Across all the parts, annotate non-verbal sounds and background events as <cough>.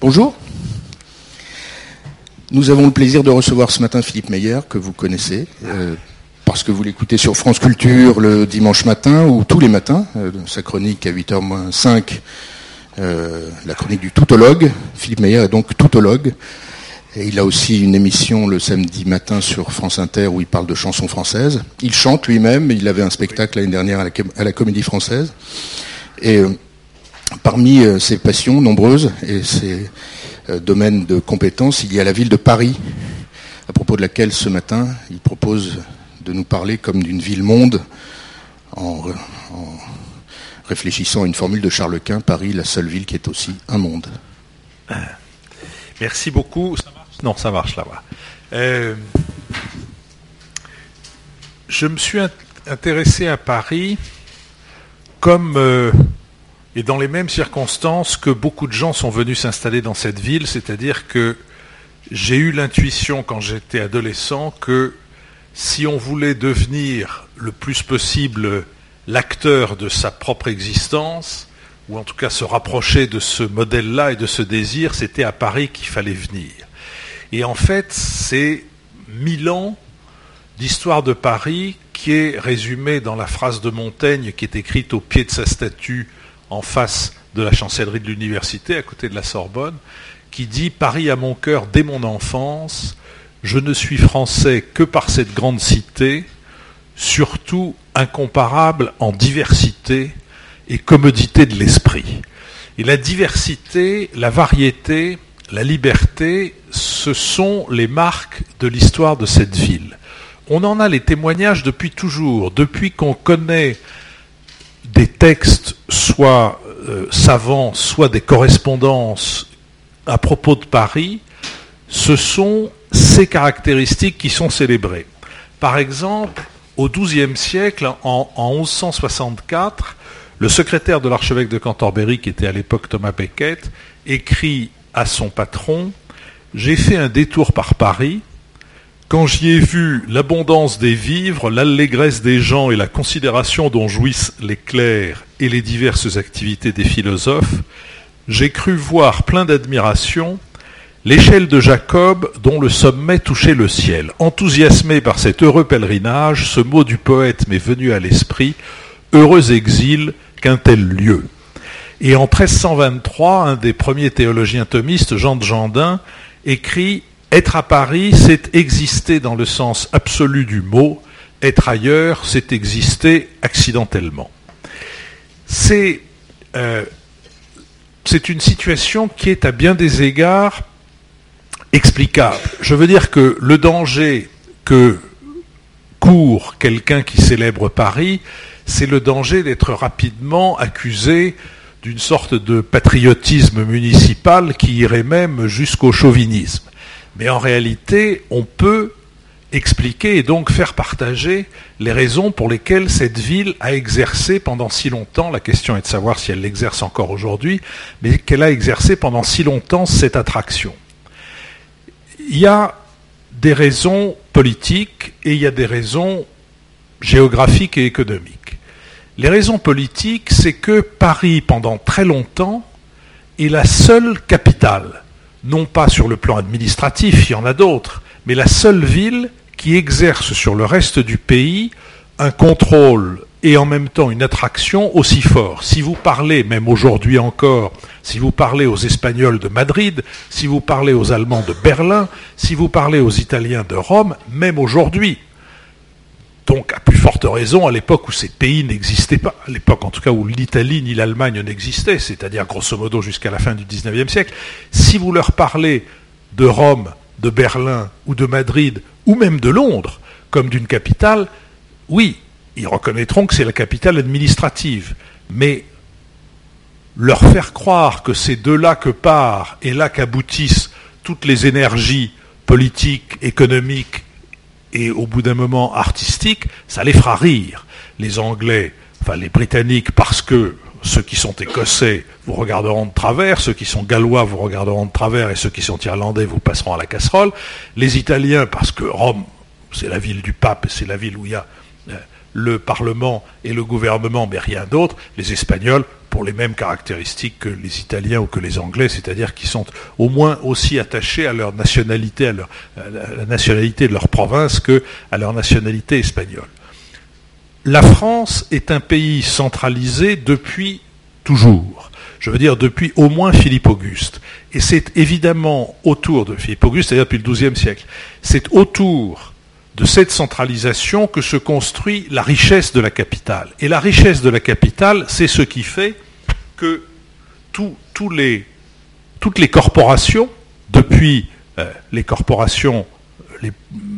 Bonjour. Nous avons le plaisir de recevoir ce matin Philippe Meyer, que vous connaissez, euh, parce que vous l'écoutez sur France Culture le dimanche matin ou tous les matins, euh, sa chronique à 8h 5, euh, la chronique du toutologue. Philippe Meyer est donc toutologue. Il a aussi une émission le samedi matin sur France Inter où il parle de chansons françaises. Il chante lui-même, il avait un spectacle l'année dernière à la, Comédie Française. Parmi ses passions nombreuses et ses euh, domaine de compétences, il y a la ville de Paris, à propos de laquelle ce matin il propose de nous parler comme d'une ville-monde en, réfléchissant à une formule de Charles Quint, Paris, la seule ville qui est aussi un monde. Merci beaucoup. non, ça marche là-bas. Euh, je me suis intéressé à Paris comme euh, et dans les mêmes circonstances que beaucoup de gens sont venus s'installer dans cette ville, c'est-à-dire que j'ai eu l'intuition quand j'étais adolescent que si on voulait devenir le plus possible l'acteur de sa propre existence, ou en tout cas se rapprocher de ce modèle-là et de ce désir, c'était à Paris qu'il fallait venir. Et en fait, c'est mille ans d'histoire de Paris qui est résumée dans la phrase de Montaigne qui est écrite au pied de sa statue en face de la chancellerie de l'université, à côté de la Sorbonne, qui dit Paris à mon cœur dès mon enfance, je ne suis français que par cette grande cité, surtout incomparable en diversité et commodité de l'esprit. Et la diversité, la variété, la liberté, ce sont les marques de l'histoire de cette ville. On en a les témoignages depuis toujours, depuis qu'on connaît des textes soit euh, savants, soit des correspondances à propos de Paris, ce sont ces caractéristiques qui sont célébrées. Par exemple, au XIIe siècle, en, en 1164, le secrétaire de l'archevêque de Cantorbéry, qui était à l'époque Thomas Becket, écrit à son patron J'ai fait un détour par Paris quand j'y ai vu l'abondance des vivres, l'allégresse des gens et la considération dont jouissent les clercs et les diverses activités des philosophes, j'ai cru voir plein d'admiration l'échelle de Jacob dont le sommet touchait le ciel. Enthousiasmé par cet heureux pèlerinage, ce mot du poète m'est venu à l'esprit, heureux exil qu'un tel lieu. Et en 1323, un des premiers théologiens thomistes, Jean de Jandin, écrit être à Paris, c'est exister dans le sens absolu du mot. Être ailleurs, c'est exister accidentellement. C'est euh, une situation qui est à bien des égards explicable. Je veux dire que le danger que court quelqu'un qui célèbre Paris, c'est le danger d'être rapidement accusé d'une sorte de patriotisme municipal qui irait même jusqu'au chauvinisme. Mais en réalité, on peut expliquer et donc faire partager les raisons pour lesquelles cette ville a exercé pendant si longtemps, la question est de savoir si elle l'exerce encore aujourd'hui, mais qu'elle a exercé pendant si longtemps cette attraction. Il y a des raisons politiques et il y a des raisons géographiques et économiques. Les raisons politiques, c'est que Paris, pendant très longtemps, est la seule capitale non pas sur le plan administratif, il y en a d'autres, mais la seule ville qui exerce sur le reste du pays un contrôle et en même temps une attraction aussi fort. Si vous parlez, même aujourd'hui encore, si vous parlez aux Espagnols de Madrid, si vous parlez aux Allemands de Berlin, si vous parlez aux Italiens de Rome, même aujourd'hui, donc, à plus forte raison, à l'époque où ces pays n'existaient pas, à l'époque en tout cas où l'Italie ni l'Allemagne n'existaient, c'est-à-dire grosso modo jusqu'à la fin du XIXe siècle, si vous leur parlez de Rome, de Berlin ou de Madrid, ou même de Londres, comme d'une capitale, oui, ils reconnaîtront que c'est la capitale administrative. Mais leur faire croire que c'est de là que part et là qu'aboutissent toutes les énergies politiques, économiques et au bout d'un moment artistique, ça les fera rire. Les Anglais, enfin les Britanniques, parce que ceux qui sont écossais vous regarderont de travers, ceux qui sont gallois vous regarderont de travers, et ceux qui sont irlandais vous passeront à la casserole. Les Italiens, parce que Rome, c'est la ville du pape, c'est la ville où il y a le Parlement et le gouvernement, mais rien d'autre. Les Espagnols, pour les mêmes caractéristiques que les Italiens ou que les Anglais, c'est-à-dire qu'ils sont au moins aussi attachés à leur nationalité, à, la nationalité de leur province que à leur nationalité espagnole. La France est un pays centralisé depuis toujours. Je veux dire depuis au moins Philippe Auguste. Et c'est évidemment autour de Philippe Auguste, c'est-à-dire depuis le XIIe siècle, c'est autour de cette centralisation que se construit la richesse de la capitale. Et la richesse de la capitale, c'est ce qui fait que toutes les corporations, depuis euh, les corporations les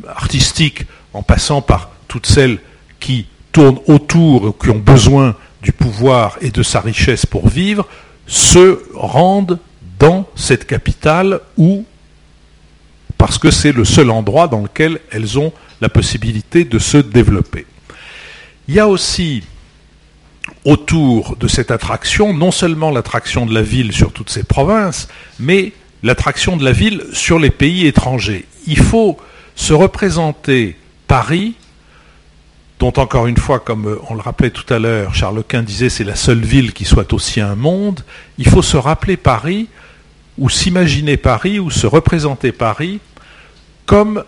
artistiques, en passant par toutes celles qui tournent autour, qui ont besoin du pouvoir et de sa richesse pour vivre, se rendent dans cette capitale où, parce que c'est le seul endroit dans lequel elles ont la possibilité de se développer. Il y a aussi autour de cette attraction non seulement l'attraction de la ville sur toutes ces provinces, mais l'attraction de la ville sur les pays étrangers. Il faut se représenter Paris, dont encore une fois, comme on le rappelait tout à l'heure, Charles Quint disait c'est la seule ville qui soit aussi un monde, il faut se rappeler Paris, ou s'imaginer Paris, ou se représenter Paris comme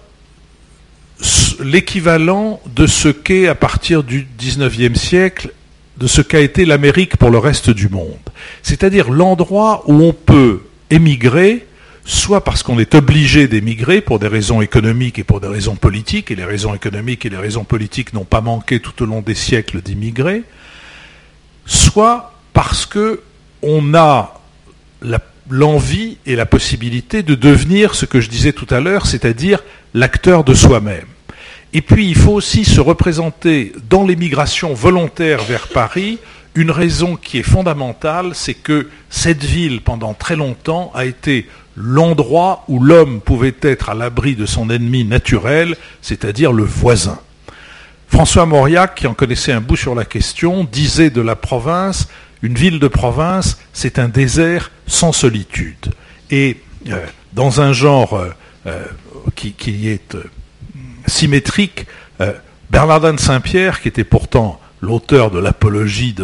l'équivalent de ce qu'est à partir du XIXe siècle, de ce qu'a été l'Amérique pour le reste du monde. C'est-à-dire l'endroit où on peut émigrer, soit parce qu'on est obligé d'émigrer pour des raisons économiques et pour des raisons politiques, et les raisons économiques et les raisons politiques n'ont pas manqué tout au long des siècles d'immigrer, soit parce que on a l'envie et la possibilité de devenir ce que je disais tout à l'heure, c'est-à-dire l'acteur de soi-même. Et puis, il faut aussi se représenter dans l'émigration volontaire vers Paris une raison qui est fondamentale, c'est que cette ville, pendant très longtemps, a été l'endroit où l'homme pouvait être à l'abri de son ennemi naturel, c'est-à-dire le voisin. François Mauriac, qui en connaissait un bout sur la question, disait de la province, une ville de province, c'est un désert sans solitude. Et euh, dans un genre euh, euh, qui, qui, est symétrique, Bernardin de Saint-Pierre, qui était pourtant l'auteur de l'apologie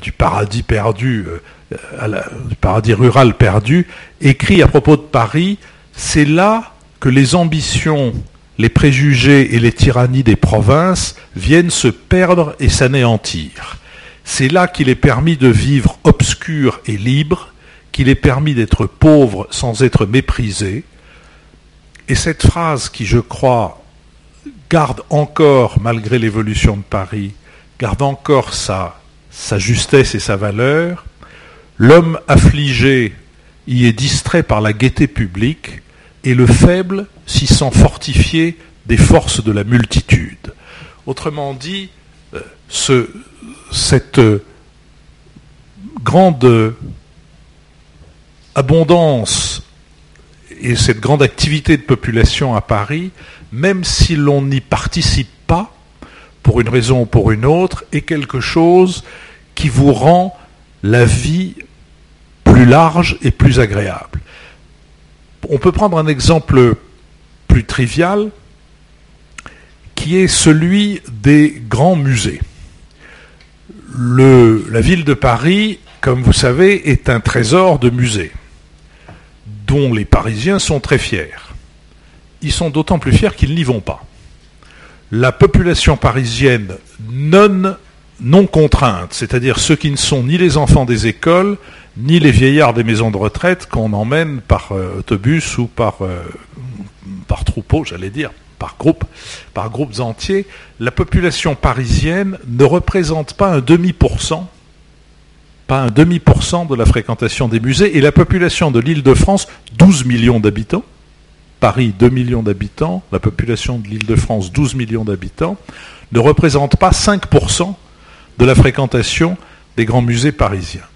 du paradis perdu, du paradis rural perdu, écrit à propos de Paris, c'est là que les ambitions, les préjugés et les tyrannies des provinces viennent se perdre et s'anéantir. C'est là qu'il est permis de vivre obscur et libre, qu'il est permis d'être pauvre sans être méprisé. Et cette phrase qui, je crois, garde encore, malgré l'évolution de Paris, garde encore sa, sa justesse et sa valeur, l'homme affligé y est distrait par la gaieté publique, et le faible s'y sent fortifié des forces de la multitude. Autrement dit, euh, ce, cette grande abondance et cette grande activité de population à Paris, même si l'on n'y participe pas, pour une raison ou pour une autre, est quelque chose qui vous rend la vie plus large et plus agréable. On peut prendre un exemple plus trivial, qui est celui des grands musées la ville de Paris, comme vous savez, est un trésor de musées dont les Parisiens sont très fiers. Ils sont d'autant plus fiers qu'ils n'y vont pas. La population parisienne non, contrainte, c'est-à-dire ceux qui ne sont ni les enfants des écoles, ni les vieillards des maisons de retraite qu'on emmène par euh, autobus ou par, euh, par troupeau, j'allais dire, par groupe, par groupes entiers, la population parisienne ne représente pas un demi pour cent, pas un demi pour cent de la fréquentation des musées, et la population de l'Île-de-France, 12 millions d'habitants, Paris 2 millions d'habitants, la population de l'Île-de-France 12 millions d'habitants, ne représente pas 5% de la fréquentation des grands musées parisiens.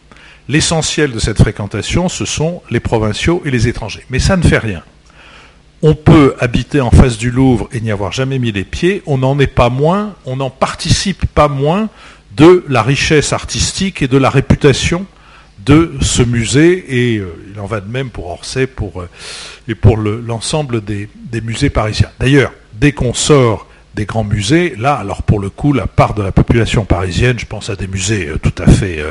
L'essentiel de cette fréquentation, ce sont les provinciaux et les étrangers. Mais ça ne fait rien. On peut habiter en face du Louvre et n'y avoir jamais mis les pieds, on n'en est pas moins, on n'en participe pas moins de la richesse artistique et de la réputation de ce musée, et euh, il en va de même pour Orsay pour, euh, et pour l'ensemble des, musées parisiens. D'ailleurs, dès qu'on sort des grands musées. Là, alors pour le coup, la part de la population parisienne, je pense à des musées euh, tout à fait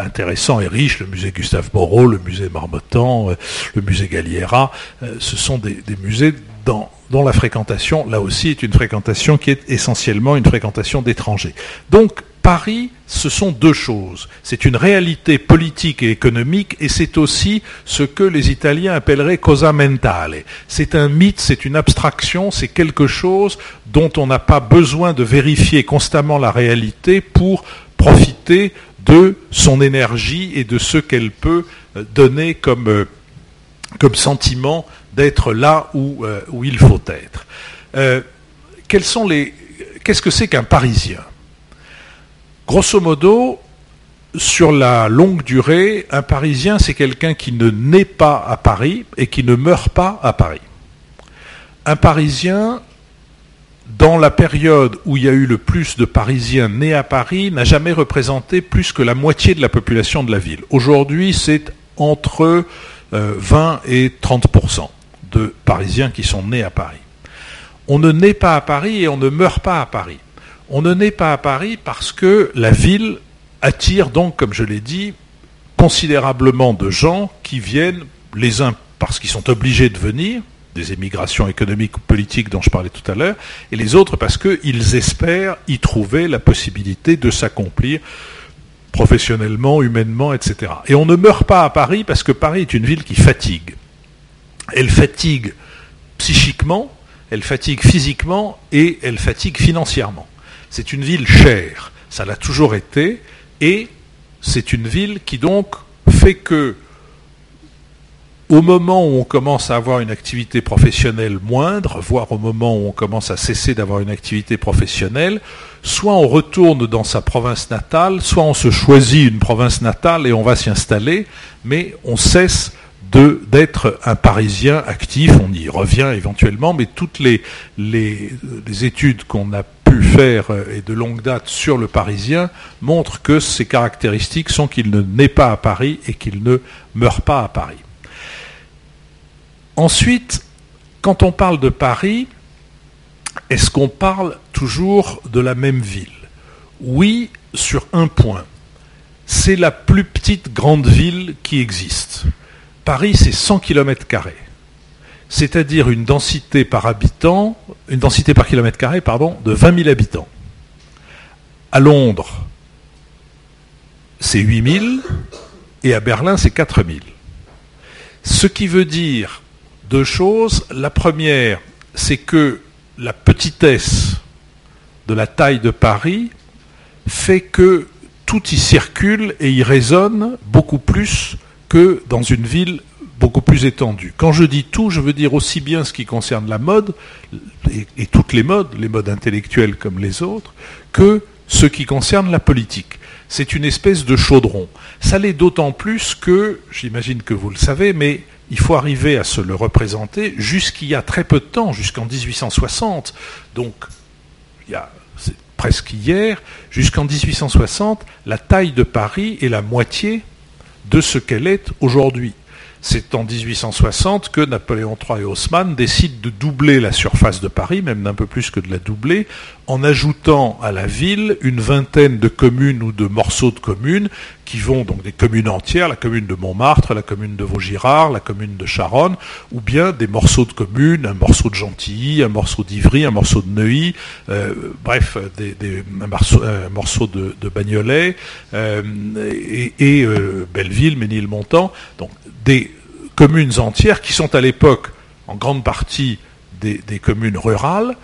intéressants et riches, le musée Gustave Moreau, le musée Marmottan, le musée Galliera, ce sont des, musées dont la fréquentation, là aussi, est une fréquentation qui est essentiellement une fréquentation d'étrangers. Donc, Paris, ce sont deux choses. C'est une réalité politique et économique et c'est aussi ce que les Italiens appelleraient cosa mentale. C'est un mythe, c'est une abstraction, c'est quelque chose dont on n'a pas besoin de vérifier constamment la réalité pour profiter de son énergie et de ce qu'elle peut euh, donner comme, euh, comme sentiment d'être là où, euh, il faut être. qu'est-ce que c'est qu'un Parisien? Grosso modo, sur la longue durée, un Parisien, c'est quelqu'un qui ne naît pas à Paris et qui ne meurt pas à Paris. Un Parisien, dans la période où il y a eu le plus de Parisiens nés à Paris, n'a jamais représenté plus que la moitié de la population de la ville. Aujourd'hui, c'est entre 20 euh, et 30 de Parisiens qui sont nés à Paris. On ne naît pas à Paris et on ne meurt pas à Paris. On ne naît pas à Paris parce que la ville attire donc, comme je l'ai dit, considérablement de gens qui viennent, les uns parce qu'ils sont obligés de venir, des émigrations économiques ou politiques dont je parlais tout à l'heure, et les autres parce qu'ils espèrent y trouver la possibilité de s'accomplir professionnellement, humainement, etc. Et on ne meurt pas à Paris parce que Paris est une ville qui fatigue. Elle fatigue psychiquement, elle fatigue physiquement et elle fatigue financièrement. C'est une ville chère, ça l'a toujours été, et c'est une ville qui donc fait que au moment où on commence à avoir une activité professionnelle moindre, voire au moment où on commence à cesser d'avoir une activité professionnelle, soit on retourne dans sa province natale, soit on se choisit une province natale et on va s'y installer, mais on cesse d'être un Parisien actif, on y revient éventuellement, mais toutes les, études qu'on a pu faire euh, et de longue date sur le Parisien montrent que ses caractéristiques sont qu'il ne naît pas à Paris et qu'il ne meurt pas à Paris. Ensuite, quand on parle de Paris, est-ce qu'on parle toujours de la même ville? Oui, sur un point. C'est la plus petite grande ville qui existe. Paris, c'est 100 km, c'est-à-dire une densité par habitant, une densité par kilomètre carré, pardon, de 20 000 habitants. À Londres, c'est 8 000 et à Berlin, c'est 4 000. Ce qui veut dire deux choses. La première, c'est que la petitesse de la taille de Paris fait que tout y circule et y résonne beaucoup plus que dans une ville beaucoup plus étendue. Quand je dis tout, je veux dire aussi bien ce qui concerne la mode, et, toutes les modes, les modes intellectuels comme les autres, que ce qui concerne la politique. C'est une espèce de chaudron. Ça l'est d'autant plus que, j'imagine que vous le savez, mais il faut arriver à se le représenter jusqu'il y a très peu de temps, jusqu'en 1860. Donc, il y a presque hier, jusqu'en 1860, la taille de Paris est la moitié de ce qu'elle est aujourd'hui. C'est en 1860 que Napoléon III et Haussmann décident de doubler la surface de Paris, même d'un peu plus que de la doubler, en ajoutant à la ville une vingtaine de communes ou de morceaux de communes qui vont donc des communes entières, la commune de Montmartre, la commune de Vaugirard, la commune de Charonne, ou bien des morceaux de communes, un morceau de Gentilly, un morceau d'Ivry, un morceau de Neuilly, euh, bref, un, morceau, de, Bagnolet euh, et, euh, Belleville, Ménilmontant, donc des communes entières qui sont à l'époque en grande partie des, communes rurales.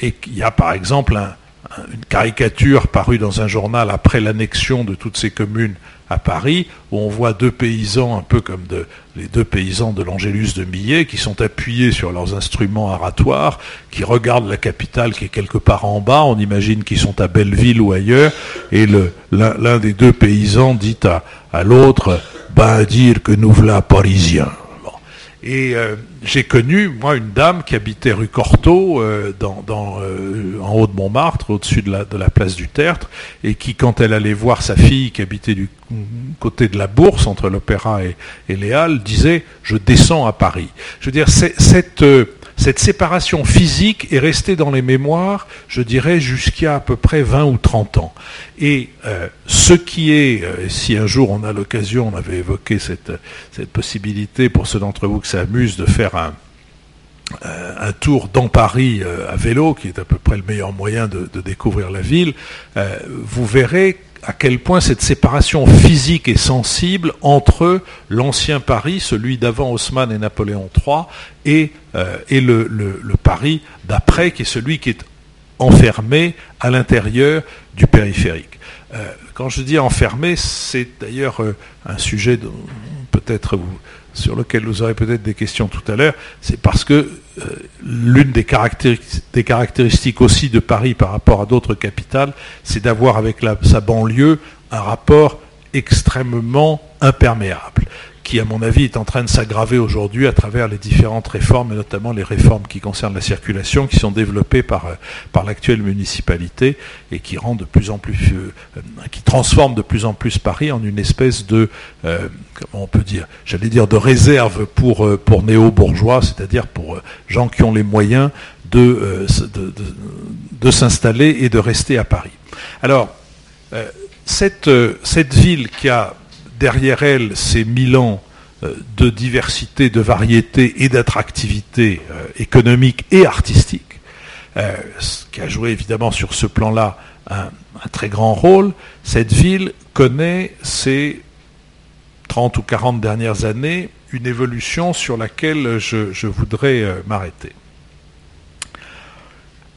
Et il y a par exemple une caricature parue dans un journal après l'annexion de toutes ces communes à Paris, où on voit deux paysans, un peu comme les deux paysans de l'Angélus de Millet, qui sont appuyés sur leurs instruments aratoires, qui regardent la capitale qui est quelque part en bas, on imagine qu'ils sont à Belleville ou ailleurs, et l'un des deux paysans dit à, l'autre, ben dire que nous voilà parisiens. Et euh, j'ai connu, moi, une dame qui habitait rue Cortot, euh, euh, en haut de Montmartre, au-dessus de la, place du Tertre, et qui, quand elle allait voir sa fille qui habitait du côté de la Bourse, entre l'Opéra et, et Léal, disait « je descends à Paris ». Je veux dire, cette, cette séparation physique est restée dans les mémoires, je dirais, jusqu'à à peu près 20 ou 30 ans. Et euh, ce qui est, euh, si un jour on a l'occasion, on avait évoqué cette, cette possibilité pour ceux d'entre vous que ça amuse de faire un, euh, un tour dans Paris à vélo, qui est à peu près le meilleur moyen de, de découvrir la ville, vous verrez à quel point cette séparation physique est sensible entre l'ancien Paris, celui d'avant Haussmann et Napoléon III, et, euh, et le, Paris d'après, qui est celui qui est enfermé à l'intérieur du périphérique. Euh, quand je dis enfermé, c'est d'ailleurs euh, un sujet peut-être sur lequel vous aurez peut-être des questions tout à l'heure, c'est parce que euh, l'une des, des, caractéristiques aussi de Paris par rapport à d'autres capitales, c'est d'avoir avec sa banlieue un rapport extrêmement imperméable qui, à mon avis, est en train de s'aggraver aujourd'hui à travers les différentes réformes, et notamment les réformes qui concernent la circulation, qui sont développées par, euh, par l'actuelle municipalité et qui rendent de plus en plus, euh, qui transforment de plus en plus Paris en une espèce de, euh, comment on peut dire, j'allais dire de réserve pour, pour néo-bourgeois, c'est-à-dire pour gens qui ont les moyens de, de, de, s'installer et de rester à Paris. Alors, cette, cette ville qui a derrière elle ces mille ans euh, de diversité, de variété et d'attractivité euh, économique et artistique, euh, ce qui a joué évidemment sur ce plan-là un, très grand rôle, cette ville connaît ces 30 ou 40 dernières années une évolution sur laquelle je voudrais m'arrêter.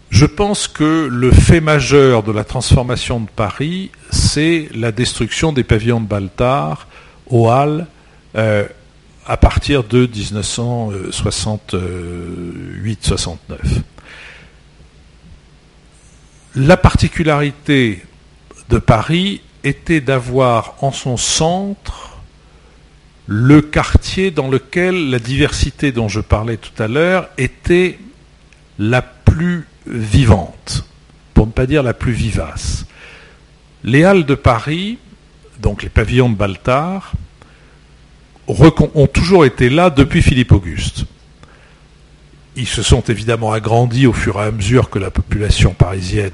Je pense que le fait majeur de la transformation de Paris, c'est la destruction des pavillons de Baltard aux Halles euh, à partir de 1968-69. La particularité de Paris était d'avoir en son centre le quartier dans lequel la diversité dont je parlais tout à l'heure était la plus vivante, pour ne pas dire la plus vivace. Les Halles de Paris, donc les pavillons de Baltard, ont toujours été là depuis Philippe Auguste. Ils se sont évidemment agrandis au fur et à mesure que la population parisienne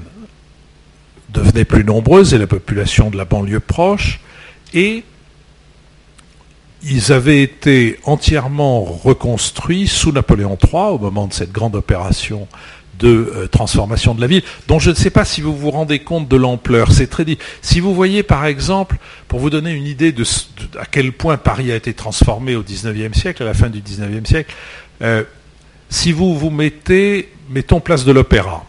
devenait plus nombreuse et la population de la banlieue proche, et ils avaient été entièrement reconstruits sous Napoléon III au moment de cette grande opération de euh, transformation de la ville, dont je ne sais pas si vous vous rendez compte de l'ampleur. C'est très Si vous voyez par exemple, pour vous donner une idée de, à quel point Paris a été transformé au XIXe siècle, à la fin du XIXe siècle, euh, si vous vous mettez, mettons place de l'Opéra,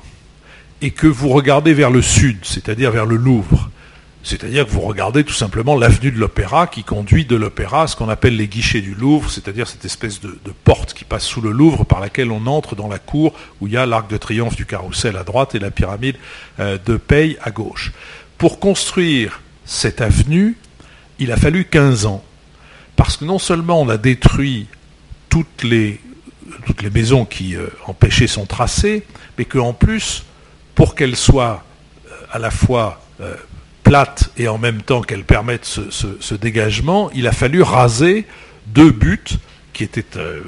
et que vous regardez vers le sud, c'est-à-dire vers le Louvre, c'est-à-dire que vous regardez tout simplement l'avenue de l'Opéra qui conduit de l'Opéra à ce qu'on appelle les guichets du Louvre, c'est-à-dire cette espèce de, porte qui passe sous le Louvre par laquelle on entre dans la cour où il y a l'arc de triomphe du carrousel à droite et la pyramide euh, de Paye à gauche. Pour construire cette avenue, il a fallu 15 ans. Parce que non seulement on a détruit toutes les, toutes les maisons qui euh, empêchaient son tracé, mais qu'en plus, pour qu'elle soit euh, à la fois plate et en même temps qu'elle permette ce, dégagement, il a fallu raser deux buts qui étaient euh,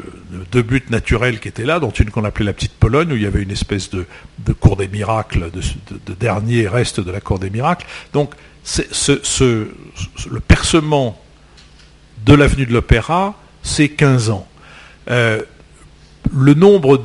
deux buts naturels qui étaient là, dont une qu'on appelait la petite Pologne, où il y avait une espèce de, cour des miracles, de, dernier reste de la cour des miracles. Donc le percement de l'avenue de l'Opéra, c'est 15 ans. Euh, le nombre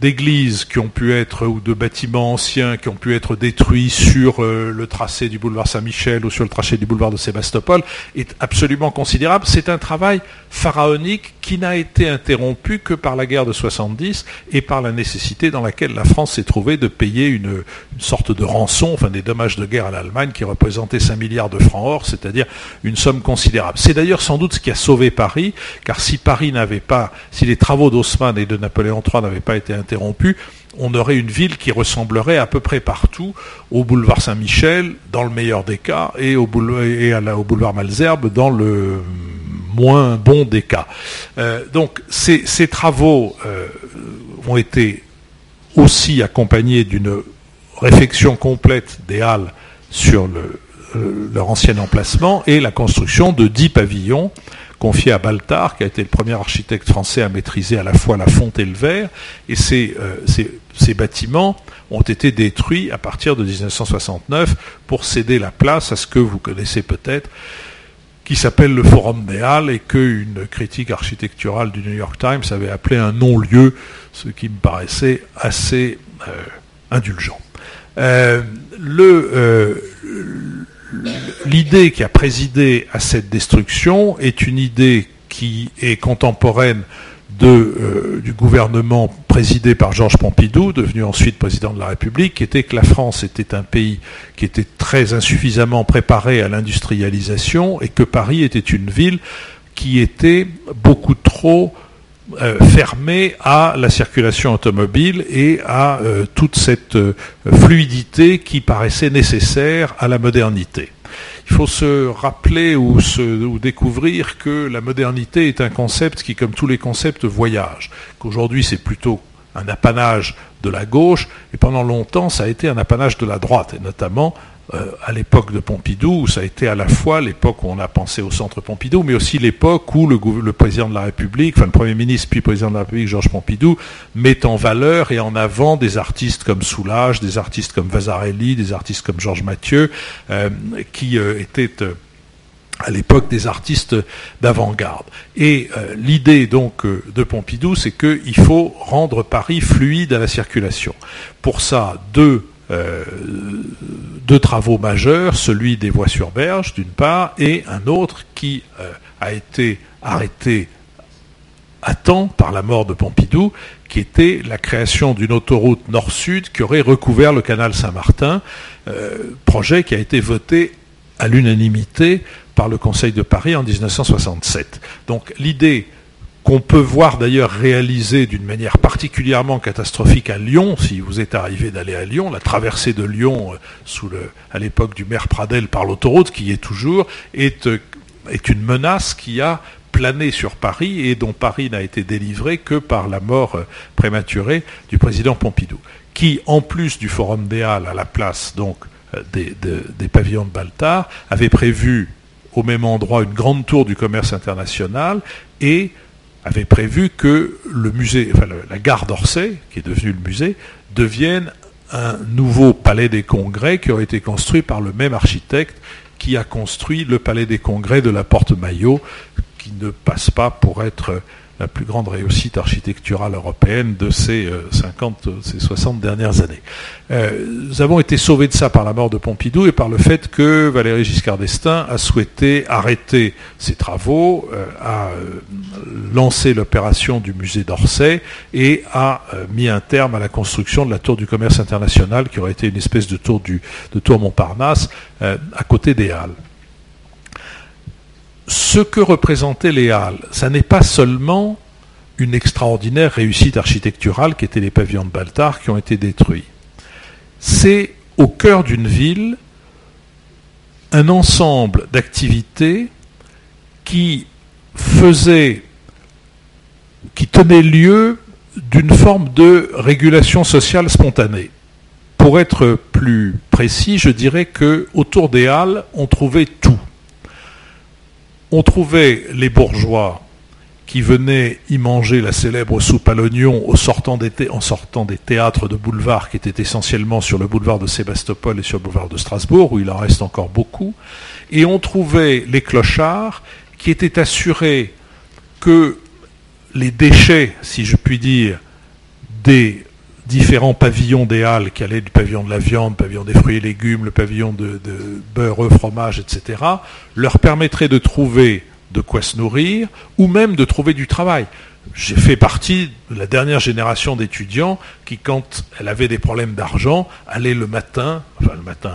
d'églises qui ont pu être ou de bâtiments anciens qui ont pu être détruits sur euh, le tracé du boulevard Saint-Michel ou sur le tracé du boulevard de Sébastopol est absolument considérable. C'est un travail pharaonique qui n'a été interrompu que par la guerre de 70 et par la nécessité dans laquelle la France s'est trouvée de payer une, sorte de rançon, enfin des dommages de guerre à l'Allemagne qui représentaient 5 milliards de francs or, c'est-à-dire une somme considérable. C'est d'ailleurs sans doute ce qui a sauvé Paris, car si Paris n'avait pas, si les travaux d'Haussmann et de Napoléon III n'avaient pas été interrompus, on aurait une ville qui ressemblerait à peu près partout au boulevard Saint-Michel, dans le meilleur des cas, et au boulevard, Malzerbe, dans le moins bon des cas. Euh, donc ces, travaux euh, ont été aussi accompagnés d'une réflexion complète des Halles sur le, leur ancien emplacement et la construction de dix pavillons confiés à Baltard, qui a été le premier architecte français à maîtriser à la fois la fonte et le verre. Et ces, ces bâtiments ont été détruits à partir de 1969 pour céder la place à ce que vous connaissez peut-être, qui s'appelle le Forum des Halles et qu'une critique architecturale du New York Times avait appelé un non-lieu, ce qui me paraissait assez euh, indulgent. Euh, euh, l'idée qui a présidé à cette destruction est une idée qui est contemporaine de, du gouvernement présidé par Georges Pompidou, devenu ensuite président de la République, qui était que la France était un pays qui était très insuffisamment préparé à l'industrialisation et que Paris était une ville qui était beaucoup trop euh, fermée à la circulation automobile et à euh, toute cette euh, fluidité qui paraissait nécessaire à la modernité. Il faut se rappeler ou découvrir que la modernité est un concept qui, comme tous les concepts, voyage. Qu'aujourd'hui, c'est plutôt un apanage de la gauche, et pendant longtemps, ça a été un apanage de la droite, et notamment euh, à l'époque de Pompidou, où ça a été à la fois l'époque où on a pensé au centre Pompidou, mais aussi l'époque où le, président de la République, enfin le Premier ministre puis président de la République, Georges Pompidou, met en valeur et en avant des artistes comme Soulage, des artistes comme Vasarely, des artistes comme Georges Mathieu, euh, qui euh, étaient à l'époque des artistes d'avant-garde. Et l'idée donc de Pompidou, c'est qu'il faut rendre Paris fluide à la circulation. Pour ça, deux euh, deux travaux majeurs, celui des voies sur berge d'une part, et un autre qui euh, a été arrêté à temps par la mort de Pompidou, qui était la création d'une autoroute nord-sud qui aurait recouvert le canal Saint-Martin, euh, projet qui a été voté à l'unanimité par le Conseil de Paris en 1967. Donc l'idée qu'on peut voir d'ailleurs réalisé d'une manière particulièrement catastrophique à Lyon, si vous êtes arrivé d'aller à Lyon, la traversée de Lyon euh, sous le, à l'époque du maire Pradel par l'autoroute, qui est toujours, est, euh, est une menace qui a plané sur Paris et dont Paris n'a été délivré que par la mort euh, prématurée du président Pompidou, qui, en plus du Forum des Halles à la place donc des, des pavillons de Baltard, avait prévu au même endroit une grande tour du commerce international et avait prévu que la gare d'Orsay, qui est devenue le musée, devienne un nouveau palais des congrès qui aurait été construit par le même architecte qui a construit le palais des congrès de la Porte Maillot, qui ne passe pas pour être la plus grande réussite architecturale européenne de ces 50, euh, ces 60 dernières années. Euh, nous avons été sauvés de ça par la mort de Pompidou et par le fait que Valéry Giscard d'Estaing a souhaité arrêter ses travaux, euh, a lancé l'opération du musée d'Orsay et a mis un terme à la construction de la tour du commerce international qui aurait été une espèce de tour, de tour Montparnasse à côté des Halles ce que représentaient les Halles, ça n'est pas seulement une extraordinaire réussite architecturale qui étaient les pavillons de Baltard qui ont été détruits. C'est au cœur d'une ville un ensemble d'activités qui faisait, qui tenait lieu d'une forme de régulation sociale spontanée. Pour être plus précis, je dirais que autour des Halles, on trouvait tout on trouvait les bourgeois qui venaient y manger la célèbre soupe à l'oignon en sortant des théâtres de boulevard qui étaient essentiellement sur le boulevard de Sébastopol et sur le boulevard de Strasbourg, où il en reste encore beaucoup. Et on trouvait les clochards qui étaient assurés que les déchets, si je puis dire, des différents pavillons des halles qui allaient du pavillon de la viande, pavillon des fruits et légumes, le pavillon de, beurre, fromage, etc., leur permettraient de trouver de quoi se nourrir ou même de trouver du travail. J'ai fait partie de la dernière génération d'étudiants qui, quand elle avait des problèmes d'argent, allaient le matin, enfin le matin,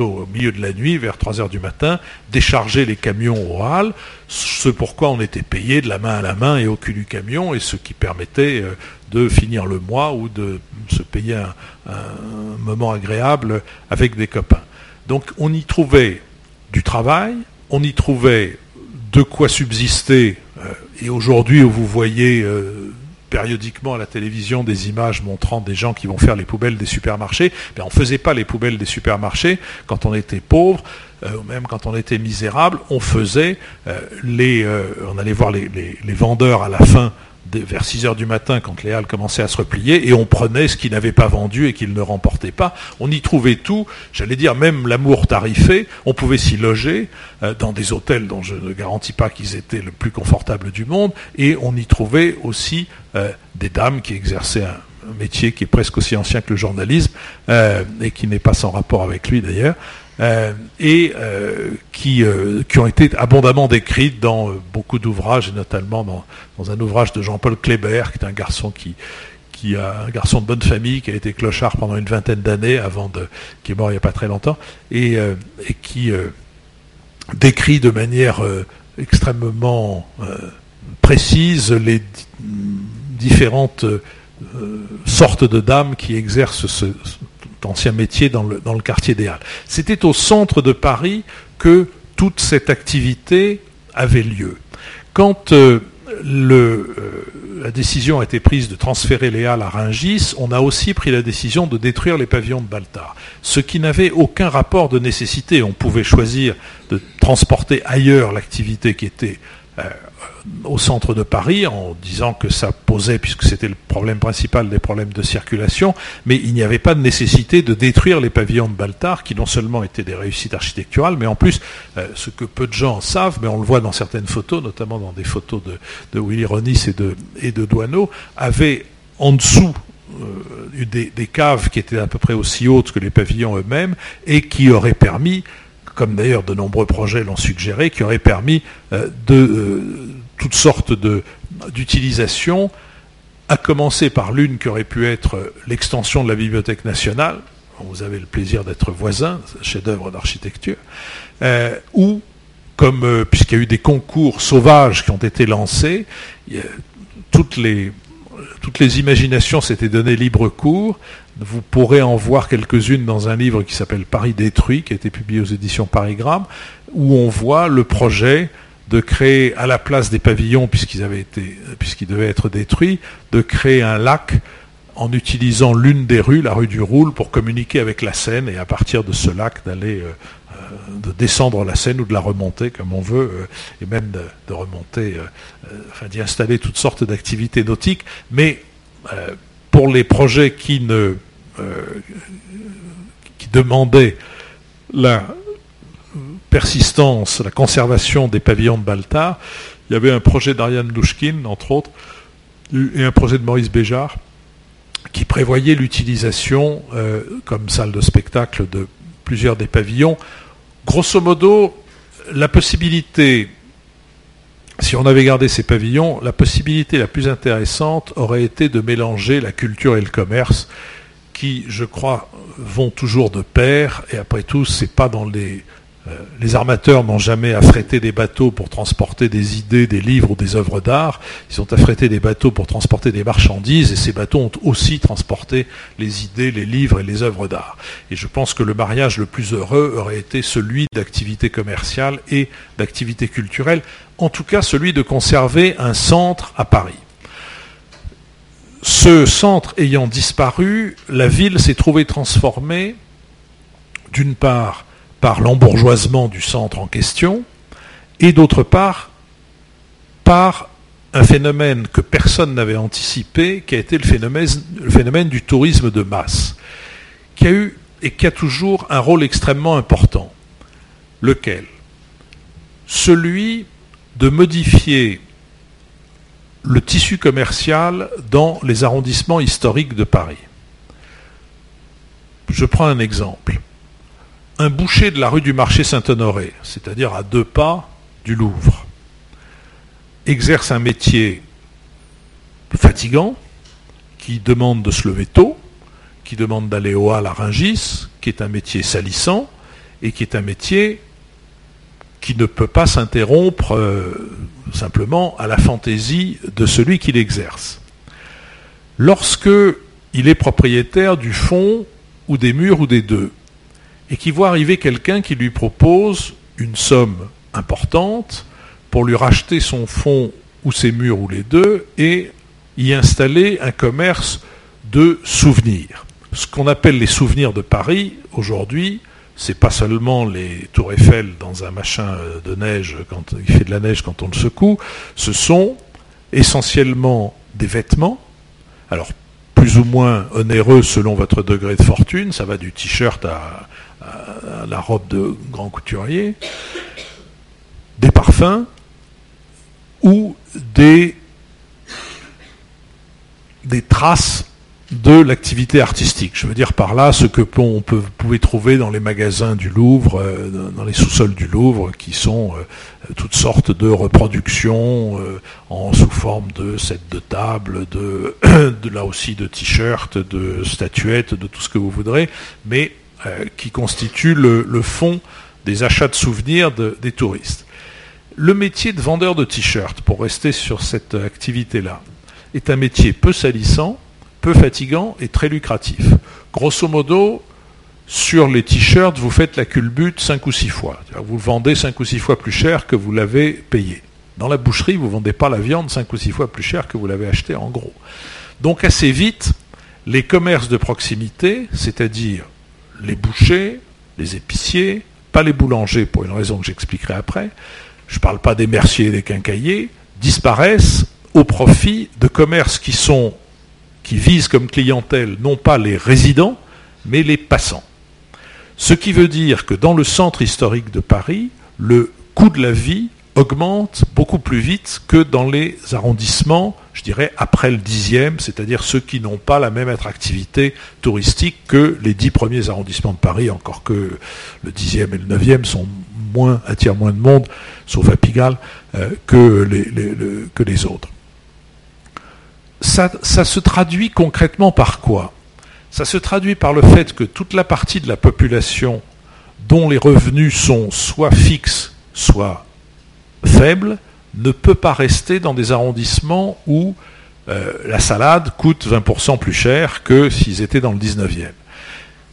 au milieu de la nuit, vers 3 heures du matin, décharger les camions au halles, ce pourquoi on était payé de la main à la main et au cul du camion, et ce qui permettait euh, de finir le mois ou de se payer un, moment agréable avec des copains. Donc on y trouvait du travail, on y trouvait de quoi subsister, euh, et aujourd'hui vous voyez euh, périodiquement à la télévision des images montrant des gens qui vont faire les poubelles des supermarchés. On ne faisait pas les poubelles des supermarchés quand on était pauvre, euh, ou même quand on était misérable. On faisait euh, les, euh, on allait voir les vendeurs à la fin vers 6 heures du matin quand les halles commençaient à se replier et on prenait ce qu'ils n'avaient pas vendu et qu'ils ne remportaient pas. On y trouvait tout, j'allais dire même l'amour tarifé, on pouvait s'y loger euh, dans des hôtels dont je ne garantis pas qu'ils étaient le plus confortable du monde et on y trouvait aussi euh, des dames qui exerçaient un, métier qui est presque aussi ancien que le journalisme euh, et qui n'est pas sans rapport avec lui d'ailleurs. Euh, et euh, qui, euh, qui, ont été abondamment décrites dans beaucoup d'ouvrages, et notamment dans, dans, un ouvrage de Jean-Paul Kléber, qui est un garçon qui, qui a un garçon de bonne famille, qui a été clochard pendant une vingtaine d'années, avant de, qui est mort il n'y a pas très longtemps, et, et qui décrit de manière extrêmement précise les différentes sortes de dames qui exercent ce, ancien métier dans le, quartier des Halles. C'était au centre de Paris que toute cette activité avait lieu. Quand euh, euh, la décision a été prise de transférer les Halles à Rungis, on a aussi pris la décision de détruire les pavillons de Baltard, ce qui n'avait aucun rapport de nécessité. On pouvait choisir de transporter ailleurs l'activité qui était euh, au centre de Paris en disant que ça posait, puisque c'était le problème principal des problèmes de circulation, mais il n'y avait pas de nécessité de détruire les pavillons de Baltard, qui non seulement étaient des réussites architecturales, mais en plus, euh, ce que peu de gens savent, mais on le voit dans certaines photos, notamment dans des photos de, Willy Ronis et de, et de Douaneau, avaient en dessous euh, des, des, caves qui étaient à peu près aussi hautes que les pavillons eux-mêmes et qui auraient permis comme d'ailleurs de nombreux projets l'ont suggéré, qui aurait permis euh, de euh, toutes sortes d'utilisations, à commencer par l'une qui aurait pu être l'extension de la Bibliothèque nationale, vous avez le plaisir d'être voisin, chef-d'œuvre d'architecture, euh, ou comme puisqu'il y a eu des concours sauvages qui ont été lancés, toutes les toutes les imaginations s'étaient donné libre cours. Vous pourrez en voir quelques-unes dans un livre qui s'appelle Paris détruit, qui a été publié aux éditions Parigramme, où on voit le projet de créer à la place des pavillons, puisqu'ils puisqu'ils devaient être détruits, de créer un lac en utilisant l'une des rues, la rue du Roule, pour communiquer avec la Seine et à partir de ce lac d'aller euh, de descendre la Seine ou de la remonter comme on veut, euh, et même de, remonter, euh, euh, enfin d'y installer toutes sortes d'activités nautiques. Mais pour les projets qui ne demandaient la persistance, la conservation des pavillons de Baltard, il y avait un projet d'Ariane Douchkine, entre autres, et un projet de Maurice Béjart, qui prévoyait l'utilisation comme salle de spectacle de plusieurs des pavillons Grosso modo, la possibilité, si on avait gardé ces pavillons, la possibilité la plus intéressante aurait été de mélanger la culture et le commerce, qui, je crois, vont toujours de pair. Et après tout, c'est pas dans les les armateurs n'ont jamais affrété des bateaux pour transporter des idées, des livres ou des œuvres d'art. Ils ont affrété des bateaux pour transporter des marchandises et ces bateaux ont aussi transporté les idées, les livres et les œuvres d'art. Et je pense que le mariage le plus heureux aurait été celui d'activité commerciale et d'activité culturelle, en tout cas celui de conserver un centre à Paris. Ce centre ayant disparu, la ville s'est trouvée transformée, d'une part, par l'embourgeoisement du centre en question, et d'autre part par un phénomène que personne n'avait anticipé, qui a été le phénomène, le phénomène, du tourisme de masse, qui a eu et qui a toujours un rôle extrêmement important. Lequel? Celui de modifier le tissu commercial dans les arrondissements historiques de Paris. Je prends un exemple un boucher de la rue du marché Saint-Honoré, c'est-à-dire à deux pas du Louvre, exerce un métier fatigant, qui demande de se lever tôt, qui demande d'aller au hall qui est un métier salissant, et qui est un métier qui ne peut pas s'interrompre euh, simplement à la fantaisie de celui qui l'exerce. Lorsque il est propriétaire du fond ou des murs ou des deux, et qui voit arriver quelqu'un qui lui propose une somme importante pour lui racheter son fonds ou ses murs ou les deux et y installer un commerce de souvenirs. Ce qu'on appelle les souvenirs de Paris aujourd'hui, c'est pas seulement les tours Eiffel dans un machin de neige quand il fait de la neige quand on le secoue, ce sont essentiellement des vêtements. Alors plus ou moins onéreux selon votre degré de fortune, ça va du t-shirt à la robe de grand couturier, des parfums ou des, traces de l'activité artistique. Je veux dire par là ce que peut, vous pouvez trouver dans les magasins du Louvre, euh, dans les sous-sols du Louvre, qui sont euh, toutes sortes de reproductions euh, en sous forme de sets de table, <coughs> là aussi de t-shirts, de statuettes, de tout ce que vous voudrez, qui constituent le, le, fond des achats de souvenirs de, des touristes. Le métier de vendeur de t-shirts, pour rester sur cette activité-là, est un métier peu salissant, peu fatigant et très lucratif. Grosso modo, sur les t-shirts, vous faites la culbute 5 ou 6 fois. Vous le vendez 5 ou 6 fois plus cher que vous l'avez payé. Dans la boucherie, vous ne vendez pas la viande 5 ou 6 fois plus cher que vous l'avez acheté en gros. Donc assez vite, les commerces de proximité, c'est-à-dire les bouchers, les épiciers, pas les boulangers pour une raison que j'expliquerai après, je ne parle pas des merciers et des quincailliers, disparaissent au profit de commerces qui sont qui visent comme clientèle non pas les résidents, mais les passants. Ce qui veut dire que dans le centre historique de Paris, le coût de la vie augmente beaucoup plus vite que dans les arrondissements, je dirais, après le dixième, c'est-à-dire ceux qui n'ont pas la même attractivité touristique que les dix premiers arrondissements de Paris, encore que le dixième et le neuvième sont moins, attirent moins de monde, sauf à Pigalle, euh, que, les, que les autres. Ça, se traduit concrètement par quoi? Ça se traduit par le fait que toute la partie de la population dont les revenus sont soit fixes, soit faibles, ne peut pas rester dans des arrondissements où euh, la salade coûte 20% plus cher que s'ils étaient dans le 19e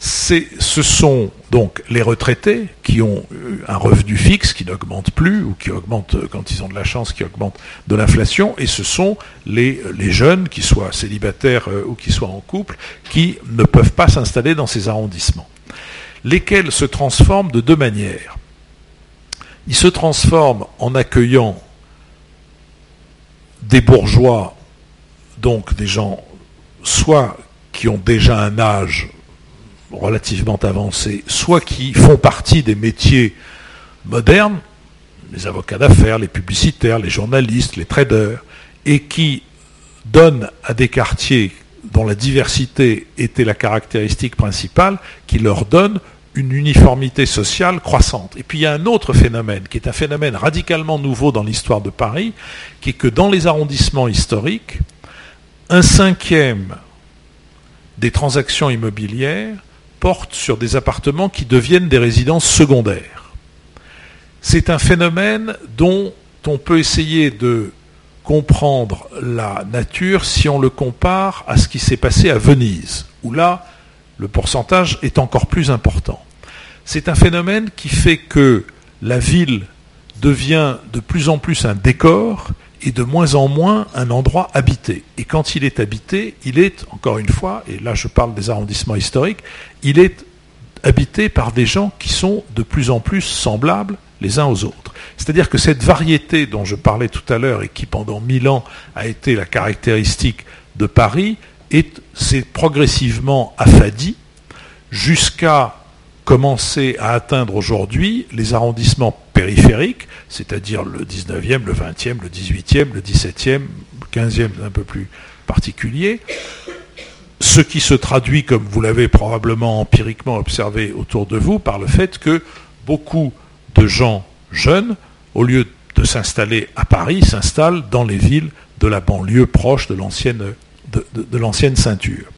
ce sont donc les retraités qui ont un revenu fixe qui n'augmente plus ou qui augmente euh, quand ils ont de la chance, qui augmente de l'inflation, et ce sont les, les jeunes, qui soient célibataires euh, ou qui soient en couple, qui ne peuvent pas s'installer dans ces arrondissements, lesquels se transforment de deux manières. Ils se transforment en accueillant des bourgeois, donc des gens soit qui ont déjà un âge relativement avancés, soit qui font partie des métiers modernes, les avocats d'affaires, les publicitaires, les journalistes, les traders, et qui donnent à des quartiers dont la diversité était la caractéristique principale, qui leur donnent une uniformité sociale croissante. Et puis il y a un autre phénomène, qui est un phénomène radicalement nouveau dans l'histoire de Paris, qui est que dans les arrondissements historiques, un cinquième des transactions immobilières porte sur des appartements qui deviennent des résidences secondaires. C'est un phénomène dont on peut essayer de comprendre la nature si on le compare à ce qui s'est passé à Venise, où là, le pourcentage est encore plus important. C'est un phénomène qui fait que la ville devient de plus en plus un décor est de moins en moins un endroit habité. Et quand il est habité, il est, encore une fois, et là je parle des arrondissements historiques, il est habité par des gens qui sont de plus en plus semblables les uns aux autres. C'est-à-dire que cette variété dont je parlais tout à l'heure et qui pendant mille ans a été la caractéristique de Paris, s'est progressivement affadie jusqu'à commencer à atteindre aujourd'hui les arrondissements périphériques, c'est-à-dire le 19e, le 20e, le 18e, le 17e, le 15e un peu plus particulier, ce qui se traduit, comme vous l'avez probablement empiriquement observé autour de vous, par le fait que beaucoup de gens jeunes, au lieu de s'installer à Paris, s'installent dans les villes de la banlieue proche de l'ancienne de, l'ancienne ceinture.